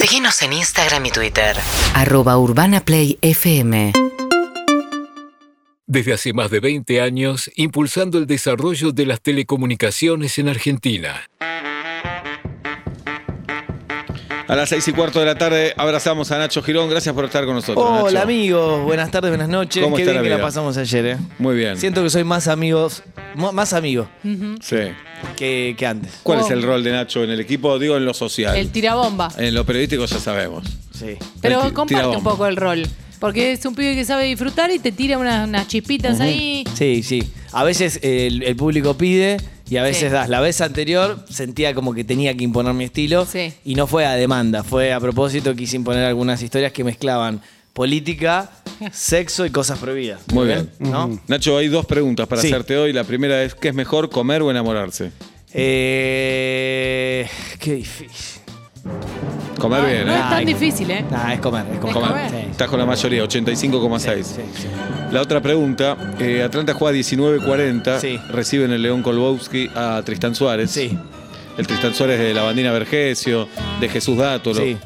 Síguenos en Instagram y Twitter. Arroba Urbana Play FM. Desde hace más de 20 años, impulsando el desarrollo de las telecomunicaciones en Argentina. A las seis y cuarto de la tarde abrazamos a Nacho Girón. Gracias por estar con nosotros. Hola Nacho. amigos, buenas tardes, buenas noches. ¿Cómo Qué está bien la que la pasamos ayer, ¿eh? Muy bien. Siento que soy más amigos, más amigo Sí. que, que antes. ¿Cuál Oh. es el rol de Nacho en el equipo? Digo, en lo social. El tirabomba. En lo periodístico ya sabemos. Sí. Pero ti- comparte tirabomba. un poco el rol. Porque es un pibe que sabe disfrutar y te tira unas, unas chispitas ahí. Sí, sí. A veces el, el público pide y a veces Sí. das. La vez anterior sentía como que tenía que imponer mi estilo Sí. y no fue a demanda, fue a propósito quise imponer algunas historias que mezclaban política, sexo y cosas prohibidas. Muy bien. ¿No? Nacho, hay dos preguntas para Sí. hacerte hoy. La primera es, ¿qué es mejor, comer o enamorarse? Eh, qué difícil. Comer bien, No ¿eh? es tan Ay, difícil, ¿eh? Nah, es comer, es comer. Comer. Sí. Estás con la mayoría, 85,6. Sí, sí. La otra pregunta, eh, Atlanta juega 19-40, Sí. reciben el León Kolbowski a Tristán Suárez. Sí, El Tristán Suárez de la bandina Vergesio, de Jesús Dátolo. sí.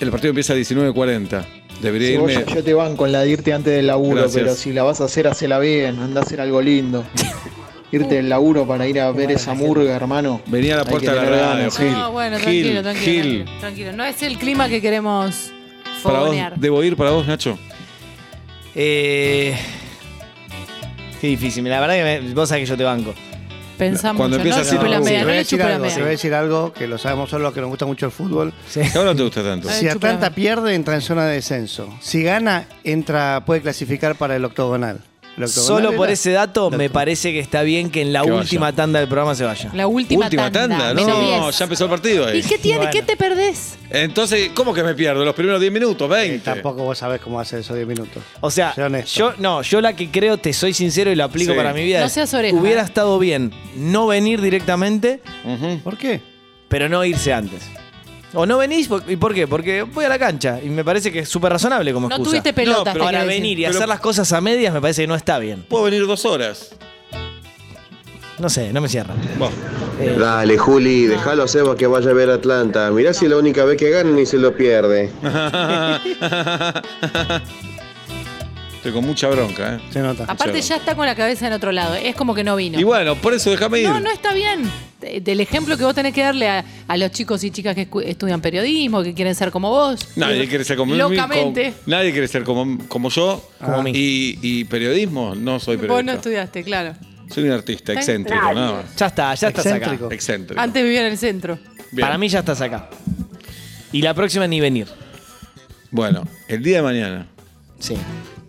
El partido empieza a 19.40. Debería Si vos irme. ya- yo te banco en la de irte antes del laburo, Gracias. pero si la vas a hacer, hacela bien, anda a hacer algo lindo. irte del laburo para ir a ver esa murga, hermano. Venía a la puerta de la radio, Gil. No, bueno, Gil, tranquilo, tranquilo, Gil. tranquilo, tranquilo. No es el clima que queremos Para vos, fogonear. ¿Debo ir para vos, Nacho? Eh, qué difícil. La verdad que me- vos sabés que yo te banco. Pensamos Cuando empieza No así- voy a le decir algo, te voy a decir algo que lo sabemos solo los que nos gusta mucho el fútbol. Sí. ¿Qué ahora no te gusta tanto? Si chúpame. Atlanta pierde, entra en zona de descenso. Si gana, entra, puede clasificar para el octogonal. Solo por ese dato me parece que está bien que en la Que vaya. última tanda del programa se vaya. La última, Última tanda. No, 10. ya empezó el partido ahí. ¿Y qué tiene? Bueno. ¿Qué te perdés? Entonces, ¿cómo que me pierdo? Los primeros 10 minutos, 20. Eh, tampoco vos sabés cómo hacer esos 10 minutos. O sea, Sé honesto. yo no, yo la que creo, te soy sincero y lo aplico Sí. para mi vida. No es, seas oreja, Hubiera estado bien no venir directamente. ¿Por qué? pero no irse antes. O no venís, por- ¿y por qué? Porque voy a la cancha y me parece que es súper razonable como No excusa. tuviste pelotas. pero te Ahora quiero decir. venir y Pero- hacer las cosas a medias me parece que no está bien. Puedo venir dos horas. No sé, no me cierra. Eh, Dale, Juli, déjalo a Seba que vaya a ver Atlanta. Mirá si es la única vez que ganan y se lo pierde. Estoy con mucha bronca, ¿eh? Se nota. Aparte ya está con la cabeza en otro lado. Es como que no vino. Y bueno, por eso déjame ir. No, no está bien. De- Del ejemplo que vos tenés que darle a, a los chicos y chicas que estudian periodismo, que quieren ser como vos. Nadie quiere ser como mí, Locamente. como- nadie quiere ser como, como yo. Como mí. Y, y periodismo, no soy Vos no periodista. estudiaste, claro. soy un artista excéntrico, ¿no? ya está, ya estás acá. Excéntrico. Antes vivía en el centro. Bien. Para mí ya estás acá. Y la próxima ni venir. Bueno, el día de mañana, Sí.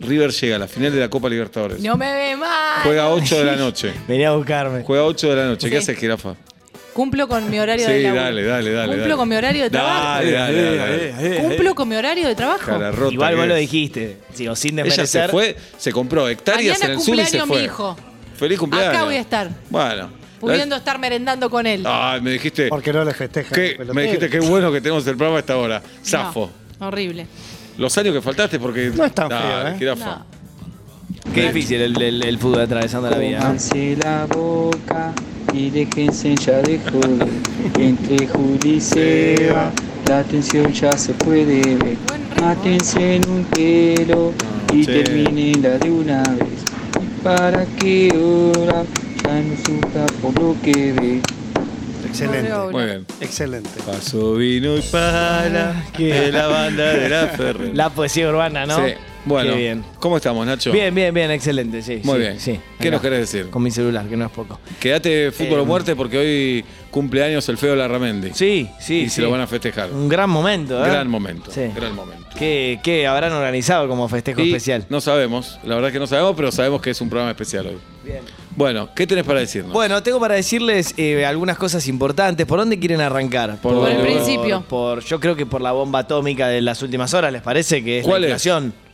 River llega a la final de la Copa Libertadores. No me ve mal. Juega a 8 de la noche. Vení a buscarme. Juega a 8 de la noche. ¿Qué Sí. haces, jirafa? Cumplo con mi horario Sí, de laburo. dale, dale, dale. Cumplo dale. con mi horario de trabajo. Dale, dale, dale, dale. Cumplo con mi horario de trabajo. Igual vos lo dijiste. Digo, sin Ella desmerecer. se fue, se compró hectáreas Mañana en el sur y se cumpleaños fue. mi hijo. Feliz cumpleaños. Acá voy a estar. Bueno. Pudiendo estar merendando con él. Ay, me dijiste. Porque no le festejan. que- me dijiste qué bueno que tenemos el programa a esta hora. No, Zafo. horrible. Los años que faltaste porque. No es tan Dale, feo, ¿eh? Qué difícil el, el- el fútbol atravesando la vida. la boca y déjense ya de joder. Entre Juli y Seba, la tensión ya se puede ver. Mátense en un pelo y Sí. terminenla de una vez. ¿Y para qué hora? Ya no sufra por lo que ve. Excelente. Pobre Muy bien. Excelente. Paso vino y para que la banda de la Ferrer. La poesía urbana, ¿no? Sí. Bueno, Qué bien. ¿cómo estamos, Nacho? Bien, bien, bien, excelente, sí. Muy sí, bien. Sí. ¿Qué Acá. nos querés decir? Con mi celular, que no es poco. Quédate fútbol Eh, o muerte porque hoy cumpleaños el feo Larramendi. Sí, sí. Y sí. se lo van a festejar. Un gran momento, ¿eh? Gran momento. Sí. Gran momento. ¿Qué, qué habrán organizado como festejo Y especial? No sabemos, la verdad que no sabemos, pero sabemos que es un programa especial hoy. Bien. Bueno, ¿qué tenés para decirnos? Bueno, tengo para decirles eh, algunas cosas importantes. ¿Por dónde quieren arrancar? Por Por el principio. por- yo creo que por la bomba atómica de las últimas horas, ¿les parece que es ¿Cuál la es?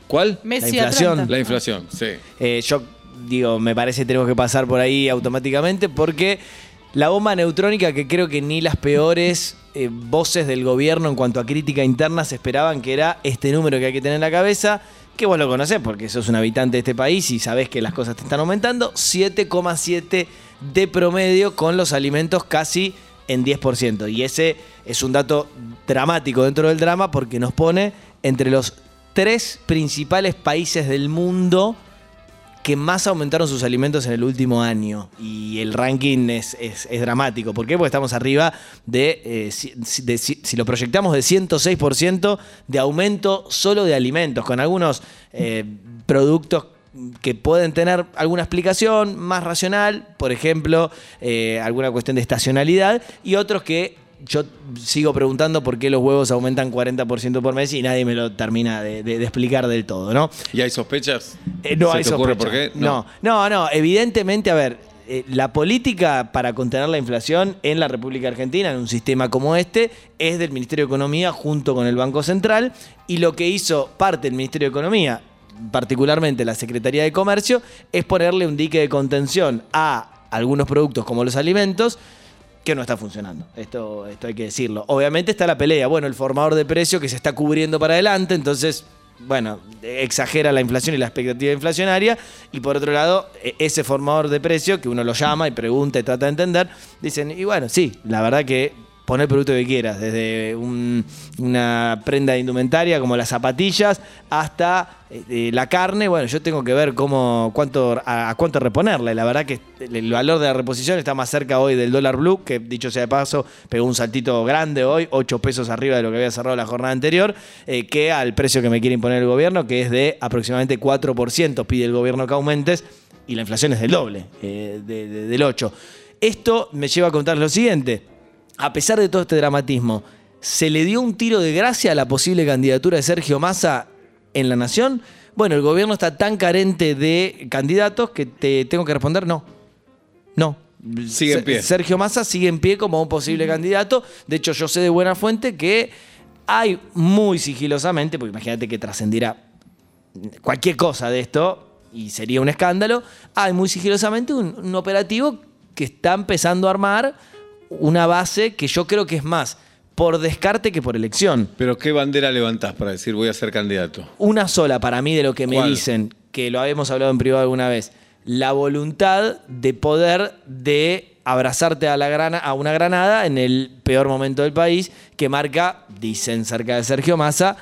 ¿Cuál? Messi La inflación. Atlanta. La inflación, sí. Eh, yo digo, me parece que tenemos que pasar por ahí automáticamente porque la bomba neutrónica que creo que ni las peores eh, voces del gobierno en cuanto a crítica interna se esperaban que era este número que hay que tener en la cabeza, que vos lo conocés porque sos un habitante de este país y sabés que las cosas te están aumentando, 7,7 de promedio con los alimentos casi en 10%. Y ese es un dato dramático dentro del drama porque nos pone entre los tres principales países del mundo que más aumentaron sus alimentos en el último año. Y el ranking es, es- dramático. ¿Por qué? Porque estamos arriba de, eh, si lo proyectamos, de 106% de aumento solo de alimentos, con algunos eh, productos que pueden tener alguna explicación más racional, por ejemplo, eh, alguna cuestión de estacionalidad, y otros que yo sigo preguntando por qué los huevos aumentan 40% por mes y nadie me lo termina de, de- de explicar del todo, ¿no? ¿Y hay sospechas? Eh, no ¿Se hay te ocurre sospecha. por qué? No. no, no, Evidentemente, a ver, eh, la política para contener la inflación en la República Argentina, en un sistema como este, es del Ministerio de Economía junto con el Banco Central. Y lo que hizo parte del Ministerio de Economía, particularmente la Secretaría de Comercio, es ponerle un dique de contención a algunos productos como los alimentos que no está funcionando. Esto, esto hay que decirlo. Obviamente está la pelea. Bueno, el formador de precio que se está cubriendo para adelante, entonces, bueno, exagera la inflación y la expectativa inflacionaria. Y por otro lado, e- ese formador de precio, que uno lo llama y pregunta y trata de entender, dicen, y bueno, sí, la verdad que pon el producto que quieras, desde un- una prenda indumentaria como las zapatillas hasta eh, la carne, bueno, yo tengo que ver cómo, cuánto, a, a cuánto reponerle. La verdad que el valor de la reposición está más cerca hoy del dólar blue, que dicho sea de paso, pegó un saltito grande hoy, 8 pesos arriba de lo que había cerrado la jornada anterior, eh, que al precio que me quiere imponer el gobierno, que es de aproximadamente 4%, pide el gobierno que aumentes, y la inflación es del doble, eh, de- de- del 8%. Esto me lleva a contar lo siguiente a pesar de todo este dramatismo, ¿se le dio un tiro de gracia a la posible candidatura de Sergio Massa en la Nación? Bueno, el gobierno está tan carente de candidatos que te tengo que responder no. No. Sigue en pie. Sergio Massa sigue en pie como un posible candidato. De hecho, yo sé de buena fuente que hay muy sigilosamente, porque imagínate que trascendiera cualquier cosa de esto y sería un escándalo, hay muy sigilosamente un, un operativo que está empezando a armar una base que yo creo que es más por descarte que por elección. Pero ¿qué bandera levantás para decir voy a ser candidato? Una sola para mí de lo que me ¿Cuál? dicen, que lo habíamos hablado en privado alguna vez, la voluntad de poder de abrazarte a, la grana, a una granada en el peor momento del país, que marca, dicen cerca de Sergio Massa,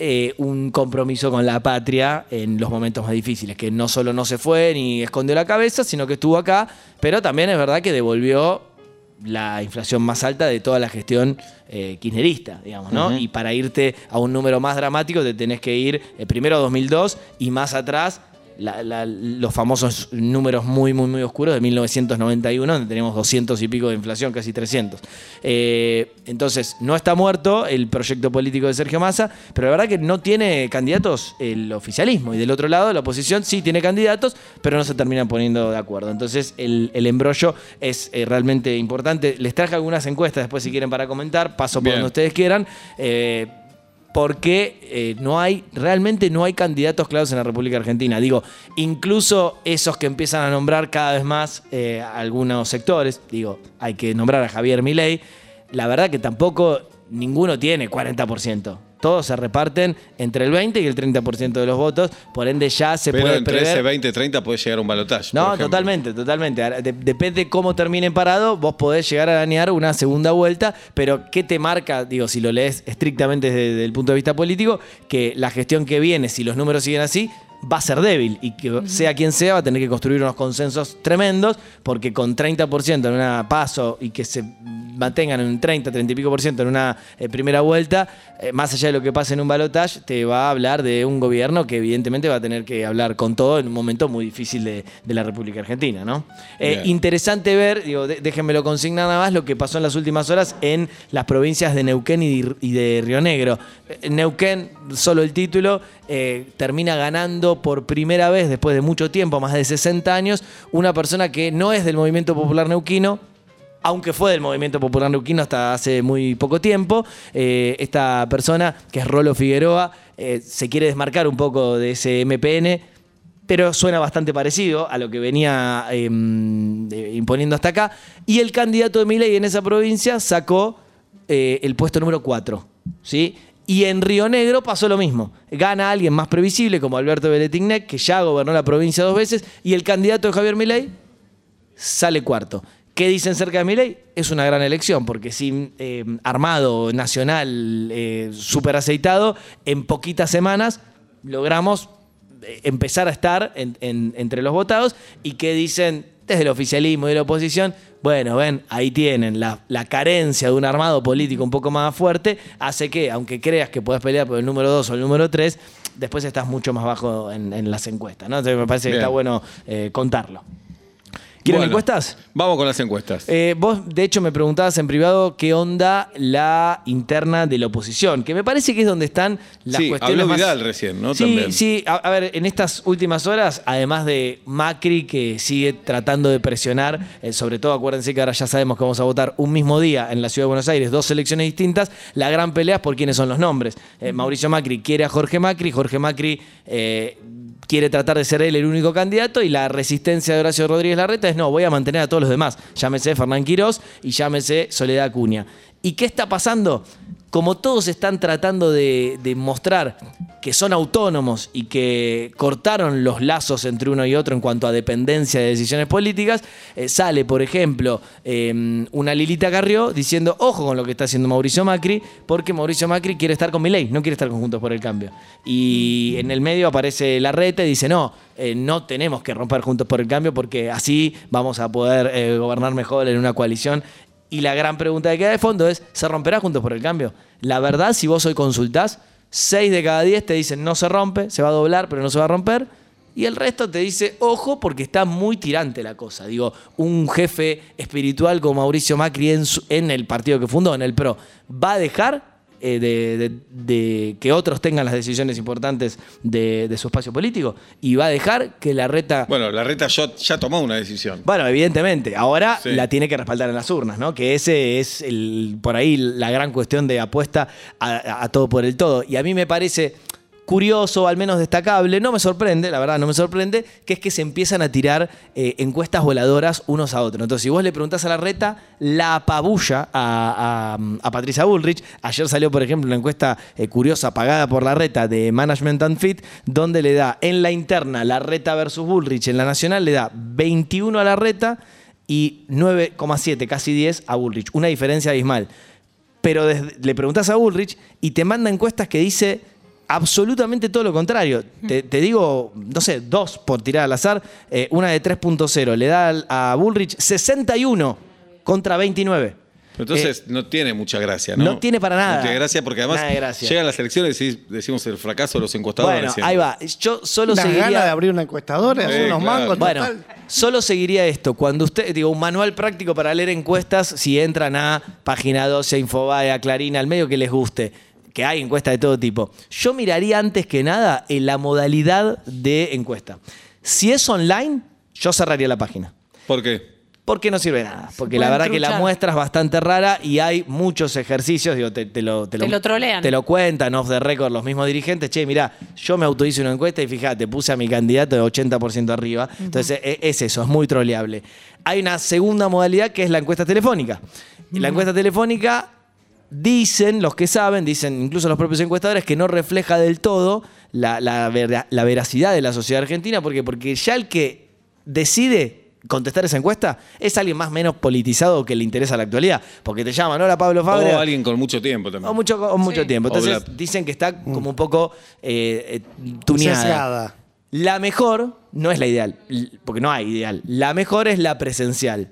eh, un compromiso con la patria en los momentos más difíciles, que no solo no se fue ni escondió la cabeza, sino que estuvo acá, pero también es verdad que devolvió la inflación más alta de toda la gestión eh, kirchnerista, digamos, ¿no? Y para irte a un número más dramático te tenés que ir eh, primero a 2002 y más atrás la- la- los famosos números muy, muy, muy oscuros de 1991, donde tenemos 200 y pico de inflación, casi 300. Eh, entonces, no está muerto el proyecto político de Sergio Massa, pero la verdad que no tiene candidatos el oficialismo. Y del otro lado, la oposición sí tiene candidatos, pero no se terminan poniendo de acuerdo. Entonces, el, el embrollo es eh, realmente importante. Les traje algunas encuestas después, si quieren, para comentar. Paso por Bien. donde ustedes quieran. Eh, porque eh, no hay, realmente no hay candidatos claros en la República Argentina. Digo, incluso esos que empiezan a nombrar cada vez más eh, algunos sectores, digo, hay que nombrar a Javier Milei, la verdad que tampoco ninguno tiene 40%. Todos se reparten entre el 20 y el 30% de los votos, por ende ya se Pero puede entre prever... ese 20 30 puede llegar a un balotaje. No, totalmente, totalmente. De- depende de cómo termine parado, vos podés llegar a dañar una segunda vuelta, pero ¿qué te marca, digo, si lo lees estrictamente desde el punto de vista político, que la gestión que viene, si los números siguen así, va a ser débil y que sea quien sea va a tener que construir unos consensos tremendos porque con 30% en una paso y que se mantengan en un 30, 30 y pico por ciento en una eh, primera vuelta, eh, más allá de lo que pase en un balotaje, te va a hablar de un gobierno que evidentemente va a tener que hablar con todo en un momento muy difícil de, de la República Argentina, ¿no? Eh, interesante ver, digo, de- déjenmelo consignar nada más, lo que pasó en las últimas horas en las provincias de Neuquén y de, y de Río Negro. Eh, Neuquén, solo el título, eh, termina ganando por primera vez después de mucho tiempo, más de 60 años, una persona que no es del movimiento popular neuquino, aunque fue del movimiento popular neuquino hasta hace muy poco tiempo. Eh, esta persona, que es Rolo Figueroa, eh, se quiere desmarcar un poco de ese MPN, pero suena bastante parecido a lo que venía eh, imponiendo hasta acá. Y el candidato de Milei en esa provincia sacó eh, el puesto número 4, ¿sí? Y en Río Negro pasó lo mismo. Gana alguien más previsible como Alberto Beletignek, que ya gobernó la provincia dos veces, y el candidato de Javier Milei sale cuarto. ¿Qué dicen cerca de Milei? Es una gran elección, porque sin eh, armado nacional eh, aceitado, en poquitas semanas logramos eh, empezar a estar en- en- entre los votados. ¿Y qué dicen desde el oficialismo y la oposición? Bueno, ven, ahí tienen, la, la carencia de un armado político un poco más fuerte hace que, aunque creas que puedes pelear por el número 2 o el número 3, después estás mucho más bajo en, en las encuestas. ¿no? Entonces me parece que está bueno eh, contarlo. ¿Quieren Bueno, encuestas? Vamos con las encuestas. Eh, vos, de hecho, me preguntabas en privado qué onda la interna de la oposición, que me parece que es donde están las sí, cuestiones habló más... Vidal recién, ¿no? Sí, También. sí, a, a ver, en estas últimas horas, además de Macri que sigue tratando de presionar, eh, sobre todo acuérdense que ahora ya sabemos que vamos a votar un mismo día en la Ciudad de Buenos Aires, dos elecciones distintas, la gran pelea es por quiénes son los nombres. Eh, Mauricio Macri quiere a Jorge Macri, Jorge Macri quiere tratar de ser él el único candidato y la resistencia de Horacio Rodríguez Larreta es no, voy a mantener a todos los demás, llámese Fernán Quirós y llámese Soledad Acuña. ¿Y qué está pasando? Como todos están tratando de, mostrar que son autónomos y que cortaron los lazos entre uno y otro en cuanto a dependencia de decisiones políticas, eh, sale, por ejemplo, eh, una Lilita Carrió diciendo, ojo con lo que está haciendo Mauricio Macri, porque Mauricio Macri quiere estar con Milei, no quiere estar con Juntos por el Cambio. Y en el medio aparece Larreta y dice, no, eh, no tenemos que romper Juntos por el Cambio porque así vamos a poder eh, gobernar mejor en una coalición. Y la gran pregunta que queda de fondo es, ¿se romperá Juntos por el Cambio? La verdad, si vos hoy consultás, 6 de cada 10 te dicen no se rompe, se va a doblar, pero no se va a romper. Y el resto te dice, ojo, porque está muy tirante la cosa. Digo, un jefe espiritual como Mauricio Macri en, en el partido que fundó, en el PRO, ¿va a dejar eh, de, de- de que otros tengan las decisiones importantes de, de su espacio político? ¿Y va a dejar que la reta... Bueno, la reta ya, ya tomó una decisión. Bueno, evidentemente. Ahora Sí. la tiene que respaldar en las urnas, ¿no? Que ese es el, por ahí la gran cuestión de apuesta a, a todo por el todo. Y a mí me parece curioso, al menos destacable, no me sorprende, la verdad no me sorprende, que es que se empiezan a tirar eh, encuestas voladoras unos a otros. Entonces, si vos le preguntás a la reta, la apabulla a, a- a Patricia Bullrich. Ayer salió, por ejemplo, una encuesta eh, curiosa pagada por la reta de Management and Fit, donde le da en la interna la reta versus Bullrich, en la nacional le da 21 a la reta y 9,7, casi 10 a Bullrich. Una diferencia abismal. Pero le preguntás a Bullrich y te manda encuestas que dice absolutamente todo lo contrario. Te, te digo, no sé, dos por tirar al azar. Eh, una de 3.0 le da a Bullrich 61 contra 29. Entonces no tiene mucha gracia, ¿no? Eh, no tiene para nada. No tiene gracia porque además Nada de gracia. llegan las elecciones y decimos el fracaso de los encuestadores. Bueno, siempre. ahí va. Yo solo Unas seguiría... ganas de abrir una encuestadora, hacer Sí, unos claro. mangos, Bueno, total. solo seguiría esto. Cuando usted, digo, un manual práctico para leer encuestas, si entran a Página 12, a Infobae, a Clarín, al medio que les guste, que hay encuestas de todo tipo. Yo miraría antes que nada en la modalidad de encuesta. Si es online, yo cerraría la página. ¿Por qué? Porque no sirve de nada. Porque la verdad que la muestra es bastante rara y hay muchos ejercicios, digo, te, te lo, Te lo trolean. Te lo cuentan off the record los mismos dirigentes. Che, mirá, yo me autohice una encuesta y fíjate, puse a mi candidato de 80% arriba. Entonces, e- es eso, es muy troleable. Hay una segunda modalidad que es la encuesta telefónica. La encuesta telefónica dicen, los que saben, dicen incluso los propios encuestadores, que no refleja del todo la, la vera- la veracidad de la sociedad argentina. ¿Por qué? Porque ya el que decide contestar esa encuesta es alguien más o menos politizado que le interesa la actualidad. Porque te llaman, hola Pablo Fabra. O alguien con mucho tiempo también. O mucho, o mucho Sí. tiempo. Entonces la- dicen que está como un poco eh, eh, tuneada. Sesgada. La mejor no es la ideal, porque no hay ideal. La mejor es la presencial.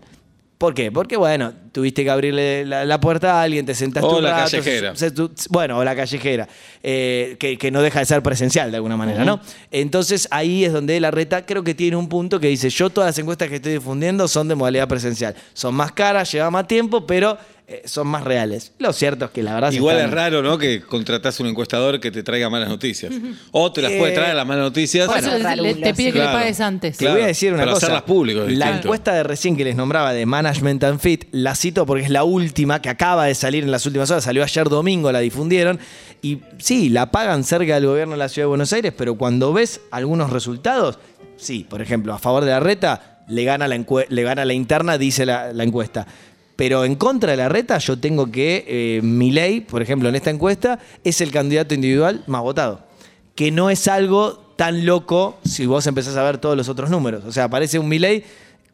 ¿Por qué? Porque, bueno, tuviste que abrirle la, la puerta a alguien, te sentaste O un la rato, callejera. se- se- tu- bueno, o la callejera, eh, que, que no deja de ser presencial de alguna manera, ¿no? Entonces ahí es donde la reta creo que tiene un punto que dice, yo todas las encuestas que estoy difundiendo son de modalidad presencial. Son más caras, lleva más tiempo, pero son más reales. Lo cierto es que la verdad... Igual están- es raro, ¿no? Que contratás un encuestador que te traiga malas noticias. O te las puede Eh, traer las malas noticias. Le- le- te pide que Claro. le pagues antes. Te voy a decir una pero cosa. hacerlas públicas la distinto. encuesta de recién que les nombraba de Management and Fit, la cito porque es la última que acaba de salir en las últimas horas. Salió ayer domingo, la difundieron. Y sí, la pagan cerca del gobierno de la ciudad de Buenos Aires, pero cuando ves algunos resultados, sí, por ejemplo, a favor de la reta, le gana la, encue- le gana la interna, dice la, la encuesta. Pero en contra de la reta, yo tengo que eh, Milei, por ejemplo, en esta encuesta, es el candidato individual más votado que no es algo tan loco si vos empezás a ver todos los otros números. O sea, aparece un Milei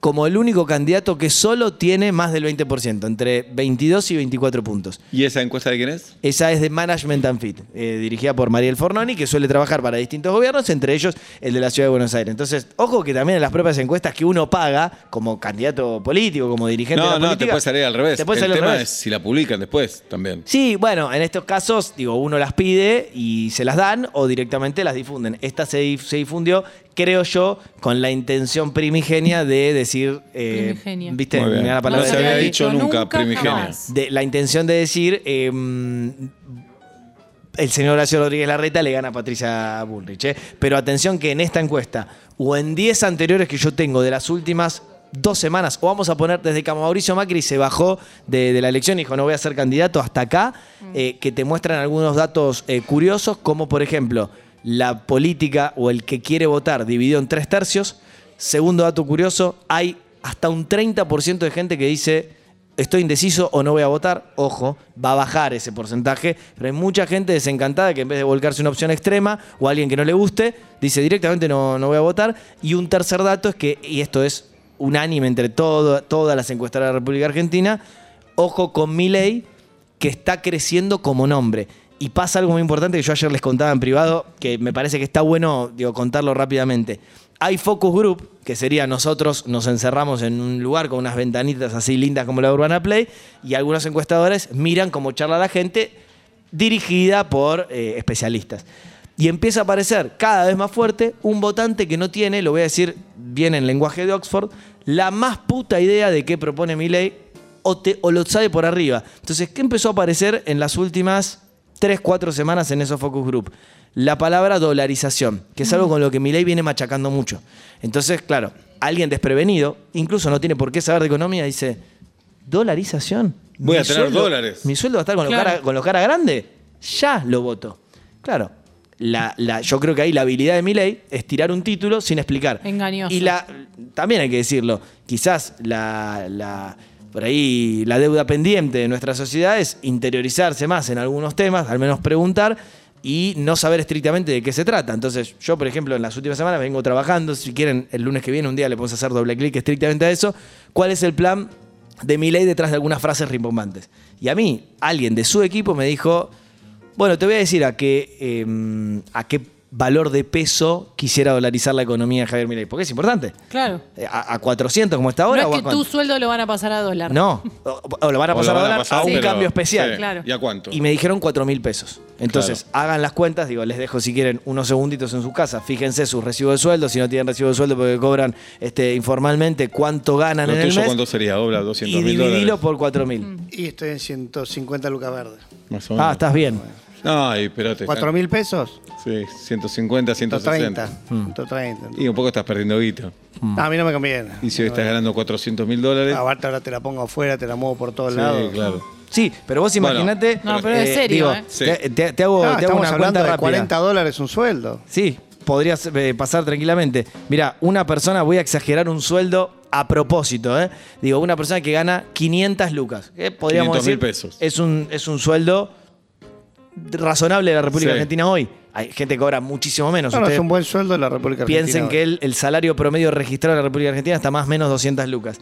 como el único candidato que solo tiene más del 20%, entre 22 y 24 puntos. ¿Y esa encuesta de quién es? Esa es de Management and Fit, eh, dirigida por Mariel Fornoni, que suele trabajar para distintos gobiernos, entre ellos el de la Ciudad de Buenos Aires. Entonces, ojo que también en las propias encuestas que uno paga como candidato político, como dirigente de No, la no, política, te puede salir al revés. te puede el salir al tema revés. es si la publican después también. Sí, bueno, en estos casos, digo, uno las pide y se las dan o directamente las difunden. Esta se, se difundió, creo yo, con la intención primigenia de decir. Eh, Primigenia. ¿Viste? No se había dicho nunca, nunca primigenia. de la intención de decir. eh, el señor Horacio Rodríguez Larreta le gana a Patricia Bullrich. ¿eh? Pero atención que en esta encuesta, o en 10 anteriores que yo tengo de las últimas dos semanas, o vamos a poner desde que Mauricio Macri se bajó de, de la elección y dijo no voy a ser candidato hasta acá, eh, que te muestran algunos datos eh, curiosos, como por ejemplo la política o el que quiere votar dividido en tres tercios. Segundo dato curioso, hay hasta un 30% de gente que dice estoy indeciso o no voy a votar, ojo, va a bajar ese porcentaje, pero hay mucha gente desencantada que en vez de volcarse una opción extrema o alguien que no le guste, dice directamente no, no voy a votar. Y un tercer dato es que, y esto es unánime entre todas las encuestadoras de la República Argentina, ojo con Milei, que está creciendo como nombre. Y pasa algo muy importante que yo ayer les contaba en privado, que me parece que está bueno digo, contarlo rápidamente. Hay focus group, que sería nosotros nos encerramos en un lugar con unas ventanitas así lindas como la Urbana Play, y algunos encuestadores miran cómo charla la gente, dirigida por eh, especialistas. Y empieza a aparecer cada vez más fuerte un votante que no tiene, lo voy a decir bien en lenguaje de Oxford, la más puta idea de qué propone Milley o, te- o lo sabe por arriba. Entonces, ¿qué empezó a aparecer en las últimas 3, 4 semanas en esos focus group? La palabra dolarización, que es algo con lo que Milei viene machacando mucho. Entonces, claro, alguien desprevenido, incluso no tiene por qué saber de economía, dice, ¿dolarización? Voy a Mi tener dólares. ¿Mi sueldo va a estar con, Claro. los cara, con los cara grande? Ya lo voto. Claro. La, la- yo creo que ahí la habilidad de Milei es tirar un título sin explicar. Engañoso. Y la, también hay que decirlo, quizás la, la- por ahí la deuda pendiente de nuestra sociedad es interiorizarse más en algunos temas, al menos preguntar y no saber estrictamente de qué se trata. Entonces, yo, por ejemplo, en las últimas semanas vengo trabajando, si quieren, el lunes que viene, un día le podemos hacer doble clic estrictamente a eso, cuál es el plan de mi ley detrás de algunas frases rimbombantes. Y a mí, alguien de su equipo me dijo, bueno, te voy a decir a qué, eh, a qué valor de peso quisiera dolarizar la economía de Javier Milei, porque es importante. Claro. Eh, A, a 400 como está ahora no es que tu sueldo lo van a pasar a dólar. No, o, o lo van a O pasar a dólar pasar, a un pero- cambio especial. sí. Claro. ¿Y a cuánto? Y me dijeron 4 mil pesos. Entonces, hagan las cuentas, digo, les dejo si quieren unos segunditos en su casa, fíjense sus recibos de sueldo, si no tienen recibo de sueldo porque cobran este, informalmente cuánto ganan ¿Lo en el mes cuánto sería? Obra, 200 y mil dividilo dólares. por 4 mil. Y estoy en 150 lucas verdes. Más o menos. Ah, estás bien. No, y, pero te ¿4 mil pesos? Sí, 150, 160. 130. 130. Y un poco estás perdiendo guita. A mí no me conviene. Y si hoy estás ganando 400 mil dólares. Aparte ahora te la pongo afuera, te la muevo por todos Sí, lados. claro. Sí, pero vos Bueno, imaginate. No, pero es serio, digo, ¿eh? Sí. te, te- te hago, Ah, te hago una cuenta de rápida. 40 dólares un sueldo. Sí, podrías eh, pasar tranquilamente. Mira, una persona, voy a exagerar un sueldo a propósito, ¿eh? Digo, una persona que gana 500 lucas. que podríamos 500 mil decir, pesos. Es un, es un sueldo razonable de la República Sí. Argentina hoy. Hay gente que cobra muchísimo menos. No, no, es un buen sueldo de la República Argentina. piensen que el, el salario promedio registrado en la República Argentina está más o menos 200 lucas.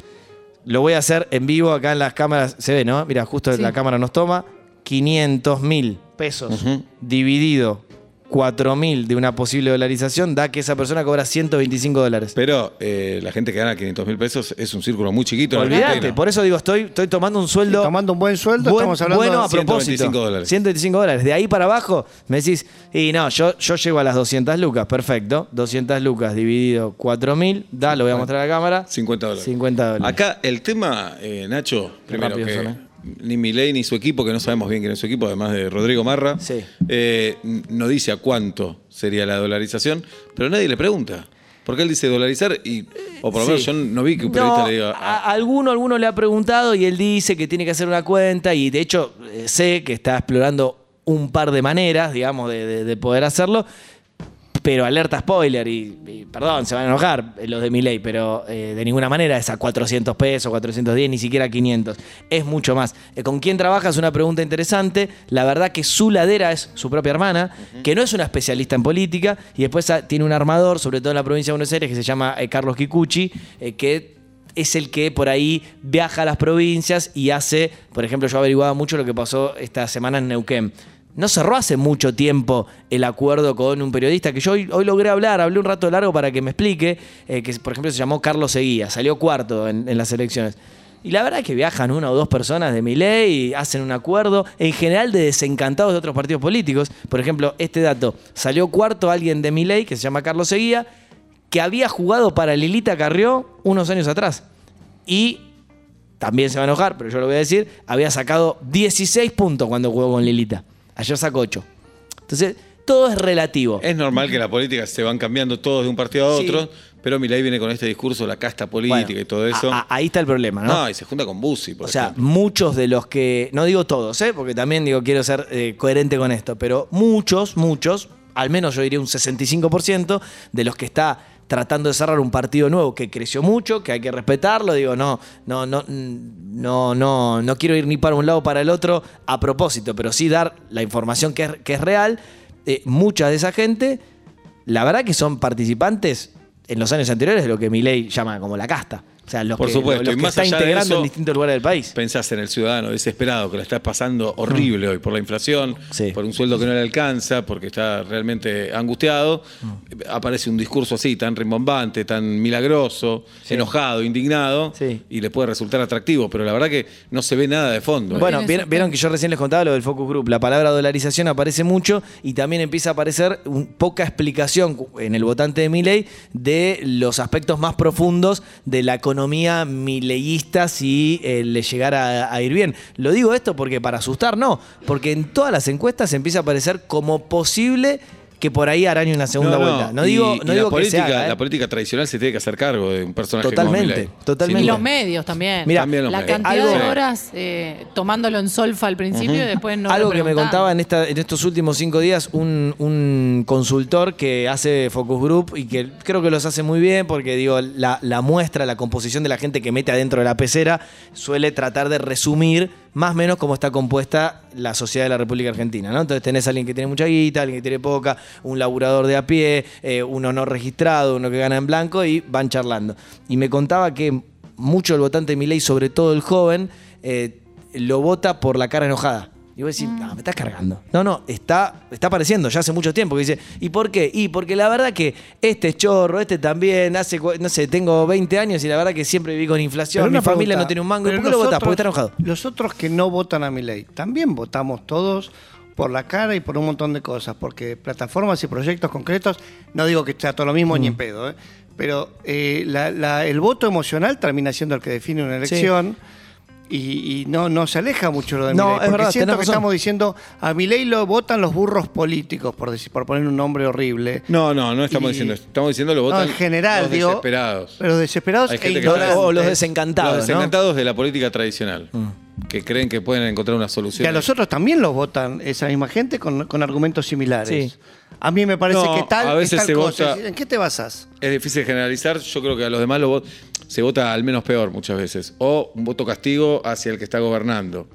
Lo voy a hacer en vivo acá en las cámaras. Se ve, ¿no? Mira, justo Sí. la cámara nos toma. 500 mil pesos dividido 4 mil de una posible dolarización da que esa persona cobra 125 dólares. Pero eh, la gente que gana 500 mil pesos es un círculo muy chiquito. en Olvídate, por eso digo, estoy, estoy tomando un sueldo. Sí, tomando un buen sueldo, buen- estamos hablando bueno de a propósito. 125 dólares. 125 dólares. De ahí para abajo me decís, y no, yo, yo llego a las 200 lucas. Perfecto. 200 lucas dividido 4 mil. Da, lo voy a mostrar a la cámara. 50 dólares. 50 dólares. Acá el tema, eh, Nacho, primero rápidos que son, ¿eh? Ni Milei ni su equipo, que no sabemos bien quién es su equipo, además de Rodrigo Marra, Sí. eh, no dice a cuánto sería la dolarización, pero nadie le pregunta. Porque él dice dolarizar y, o por lo menos Sí. yo no vi que un periodista No, le diga, a, ah, alguno, alguno le ha preguntado y él dice que tiene que hacer una cuenta y de hecho eh, sé que está explorando un par de maneras, digamos, de, de- de poder hacerlo. Pero alerta spoiler y, y perdón, se van a enojar los de mi ley, pero eh, de ninguna manera es a 400 pesos, 410, ni siquiera 500. Es mucho más. Eh, ¿Con quién trabaja? Es una pregunta interesante. La verdad que su ladera es su propia hermana, que no es una especialista en política, y después tiene un armador, sobre todo en la provincia de Buenos Aires, que se llama eh, Carlos Kikuchi, que es el que por ahí viaja a las provincias y hace, por ejemplo, yo averiguaba mucho lo que pasó esta semana en Neuquén. No cerró hace mucho tiempo el acuerdo con un periodista que yo hoy, logré hablar, hablé un rato largo para que me explique, eh, que por ejemplo se llamó Carlos Seguía, salió cuarto en, en las elecciones. Y la verdad es que viajan una o dos personas de mi ley y hacen un acuerdo, en general de desencantados de otros partidos políticos. Por ejemplo, este dato, salió cuarto alguien de mi ley, que se llama Carlos Seguía, que había jugado para Lilita Carrió unos años atrás. Y también se va a enojar, pero yo lo voy a decir, había sacado 16 puntos cuando jugó con Lilita. Ayer sacó 8. Entonces, todo es relativo. Es normal que la política se van cambiando todos de un partido a Sí. otro, pero Milei viene con este discurso, la casta política Bueno, y todo eso. a- a- ahí está el problema, ¿no? No, y se junta con Bussi, por O sea, muchos de los que, no digo todos, ¿eh? porque también digo, quiero ser eh, coherente con esto, pero muchos, muchos, al menos yo diría un 65% de los que está tratando de cerrar un partido nuevo que creció mucho, que hay que respetarlo, digo, no, no, no, no, no, no quiero ir ni para un lado para el otro a propósito, pero sí dar la información que es, que es real. Eh, mucha de esa gente, la verdad que son participantes en los años anteriores de lo que Milei llama como la casta. O sea, los Por que, supuesto, los y que más está allá de integrando eso, en distintos lugares del país. Pensás en el ciudadano desesperado que lo está pasando horrible hoy por la inflación, Sí. por un sueldo que no le alcanza, porque está realmente angustiado. Aparece un discurso así, tan rimbombante, tan milagroso, enojado, indignado, Sí. y le puede resultar atractivo, pero la verdad que no se ve nada de fondo. Bueno, vieron, que yo recién les contaba lo del focus group. La palabra dolarización aparece mucho y también empieza a aparecer un- poca explicación en el votante de Milley de los aspectos más profundos de la economía mileyista si eh, le llegara a, a ir bien. Lo digo esto porque para asustar no, porque en todas las encuestas empieza a aparecer como posible que por ahí arañe una segunda vuelta. No digo, y no la digo que política, se haga, ¿eh? La política tradicional se tiene que hacer cargo de un personaje Totalmente, como totalmente. Y los medios también. Mira, También los la medios. cantidad Algo- de horas eh, tomándolo en solfa al principio y después no. Algo que me contaba en, esta, en estos últimos cinco días un, un consultor que hace focus group y que creo que los hace muy bien porque digo la, la muestra, la composición de la gente que mete adentro de la pecera suele tratar de resumir más o menos cómo está compuesta la sociedad de la República Argentina. ¿no? Entonces tenés a alguien que tiene mucha guita, alguien que tiene poca, un laburador de a pie, eh, uno no registrado, uno que gana en blanco y van charlando. Y me contaba que mucho el votante de Milei, sobre todo el joven, eh, lo vota por la cara enojada. Y vos decís, no, me estás cargando. No, no, está, está apareciendo ya hace mucho tiempo. Que dice, ¿y por qué? Y porque la verdad que este es chorro, este también, hace, cu- no sé, tengo 20 años y la verdad que siempre viví con inflación, Pero mi una familia pregunta, no tiene un mango. ¿Y pero por qué lo votás? nosotros- Porque está enojado. Los otros que no votan a mi ley, también votamos todos por la cara y por un montón de cosas, porque plataformas y proyectos concretos, no digo que sea todo lo mismo ni Mm. en pedo, ¿eh? pero eh, la- la- el voto emocional termina siendo el que define una elección. Y, y no, no se aleja mucho lo de No, Milei, es porque verdad, siento que razón. estamos diciendo a Milei lo votan los burros políticos, por, decir, por poner un nombre horrible. No, no, no estamos Y- diciendo. Estamos diciendo lo No, votan en general, los digo, desesperados. Pero desesperados Hay e que ignorantes. O los desencantados, los ¿no? desencantados de la política tradicional, Mm. que creen que pueden encontrar una Que solución. a los otros también los votan esa misma gente con, con argumentos similares. Sí. A mí me parece No, que tal, a veces es tal se cosa. vota- ¿En qué te basas? Es difícil generalizar, yo creo que a los demás lo se vota al menos peor muchas veces. O un voto castigo hacia el que está gobernando.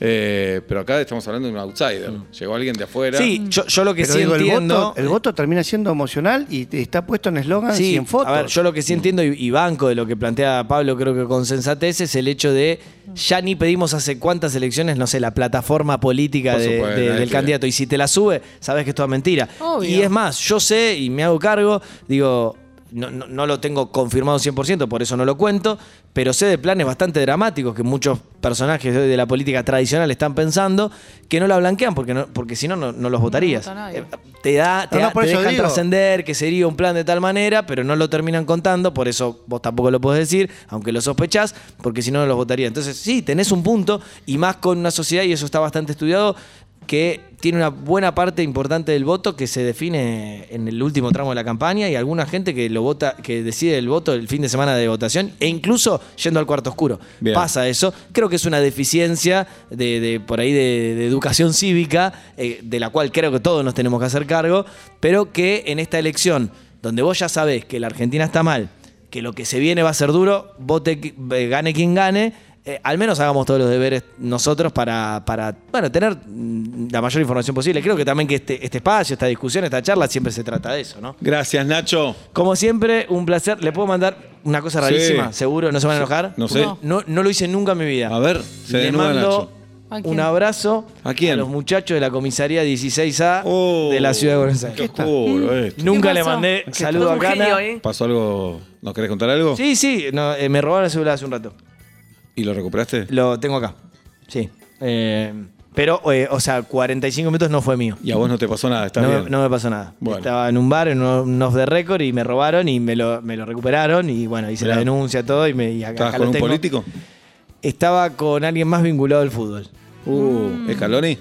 Eh, pero acá estamos hablando de un outsider. Llegó alguien de afuera. Sí, yo, yo lo que Pero sí digo, entiendo. el, voto, el voto termina siendo emocional y está puesto en eslogans y en fotos. A ver, yo lo que sí entiendo y, y banco de lo que plantea Pablo, creo que con sensatez, es el hecho de ya ni pedimos hace cuántas elecciones, no sé, la plataforma política Por de- supuesto, de- nadie del candidato. Y si te la sube, sabes que es toda mentira. Obvio. Y es más, yo sé y me hago cargo, digo. No, no- no lo tengo confirmado 100%, por eso no lo cuento, pero sé de planes bastante dramáticos que muchos personajes de la política tradicional están pensando que no la blanquean porque, no, porque si no, no, los votarías. Eh, te da, te, No, no, da- por te dejan trascender que sería un plan de tal manera, pero no lo terminan contando, por eso vos tampoco lo podés decir, aunque lo sospechás, porque si no, no los votaría. Entonces, sí, tenés un punto, y más con una sociedad, y eso está bastante estudiado, que tiene una buena parte importante del voto que se define en el último tramo de la campaña y alguna gente que lo vota, que decide el voto el fin de semana de votación e incluso yendo al cuarto oscuro. Bien. Pasa eso. Creo que es una deficiencia de, de por ahí de, de educación cívica, eh, de la cual creo que todos nos tenemos que hacer cargo, pero que en esta elección, donde vos ya sabés que la Argentina está mal, que lo que se viene va a ser duro, vote, eh, gane quien gane, eh, al menos hagamos todos los deberes nosotros para, para bueno, tener mm, la mayor información posible. Creo que también que este, este espacio, esta discusión, esta charla siempre se trata de eso, ¿no? Gracias, Nacho. Como siempre, un placer. Le puedo mandar una cosa Sí. rarísima, seguro, ¿no se van a enojar? No sé. No. No, lo hice nunca en mi vida. A ver, se Le mando. ¿A un abrazo ¿A quién? los muchachos de la comisaría 16A Oh, de la ciudad de Buenos Aires. Qué oscuro esto. Nunca ¿Qué le mandé saludo a genio, Cana. ¿eh? ¿Pasó algo? ¿Nos querés contar algo? Sí, sí, no, eh, me robaron el celular hace un rato. ¿Y lo recuperaste? Lo tengo acá. Sí. Eh, pero, eh, o sea, 45 minutos no fue mío. Y a vos no te pasó nada, ¿estás No, bien? me- no me pasó nada. Bueno. Estaba en un bar, en un, un off the record, y me robaron y me lo, me lo recuperaron. Y bueno, hice la denuncia, todo. Y, me, y acá, ¿Estabas acá con lo un tengo. político? Estaba con alguien más vinculado al fútbol. Uh, ¿Escaloni?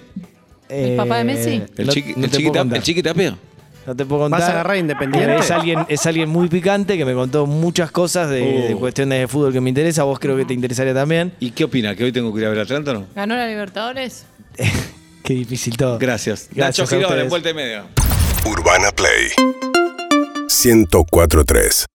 ¿El papá de Messi? ¿El, chiqui, no el, chiqui el chiqui Tapia? No te puedo contar. ¿Vas a agarrar a Independiente? Es alguien, es alguien muy picante que me contó muchas cosas de, Oh. de cuestiones de fútbol que me interesa. Vos creo que te interesaría también. ¿Y qué opina? ¿Que hoy tengo que ir a ver Atlanta o no? ¿Ganó la Libertadores? Qué difícil todo. Gracias. Gracias Nacho a Girón, ustedes. en vuelta y media. Urbana Play 1043